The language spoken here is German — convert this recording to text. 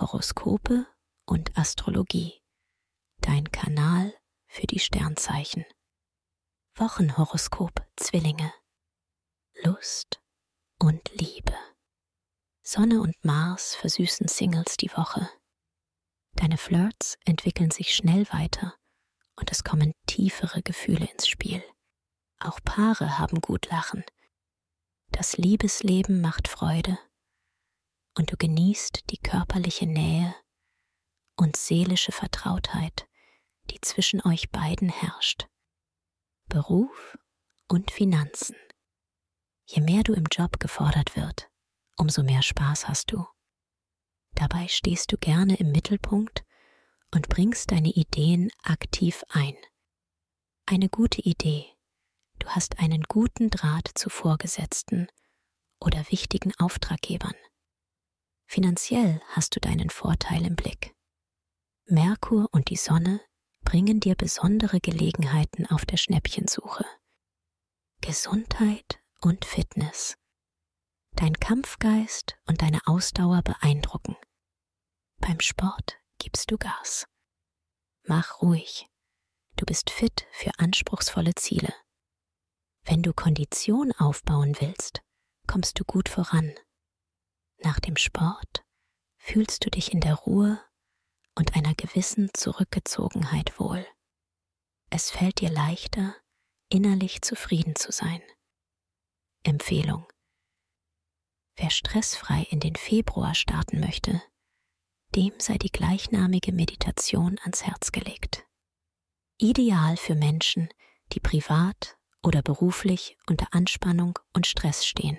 Horoskope und Astrologie. Dein Kanal für die Sternzeichen. Wochenhoroskop Zwillinge. Lust und Liebe. Sonne und Mars versüßen Singles die Woche. Deine Flirts entwickeln sich schnell weiter und es kommen tiefere Gefühle ins Spiel. Auch Paare haben gut Lachen. Das Liebesleben macht Freude und du genießt die körperliche Nähe und seelische Vertrautheit, die zwischen euch beiden herrscht. Beruf und Finanzen. Je mehr du im Job gefordert wird, umso mehr Spaß hast du. Dabei stehst du gerne im Mittelpunkt und bringst deine Ideen aktiv ein. Eine gute Idee. Du hast einen guten Draht zu Vorgesetzten oder wichtigen Auftraggebern. Finanziell hast du deinen Vorteil im Blick. Merkur und die Sonne bringen dir besondere Gelegenheiten auf der Schnäppchensuche. Gesundheit und Fitness. Dein Kampfgeist und deine Ausdauer beeindrucken. Beim Sport gibst du Gas. Mach ruhig. Du bist fit für anspruchsvolle Ziele. Wenn du Kondition aufbauen willst, kommst du gut voran. Nach dem Sport fühlst du dich in der Ruhe und einer gewissen Zurückgezogenheit wohl. Es fällt dir leichter, innerlich zufrieden zu sein. Empfehlung. Wer stressfrei in den Februar starten möchte, dem sei die gleichnamige Meditation ans Herz gelegt. Ideal für Menschen, die privat oder beruflich unter Anspannung und Stress stehen.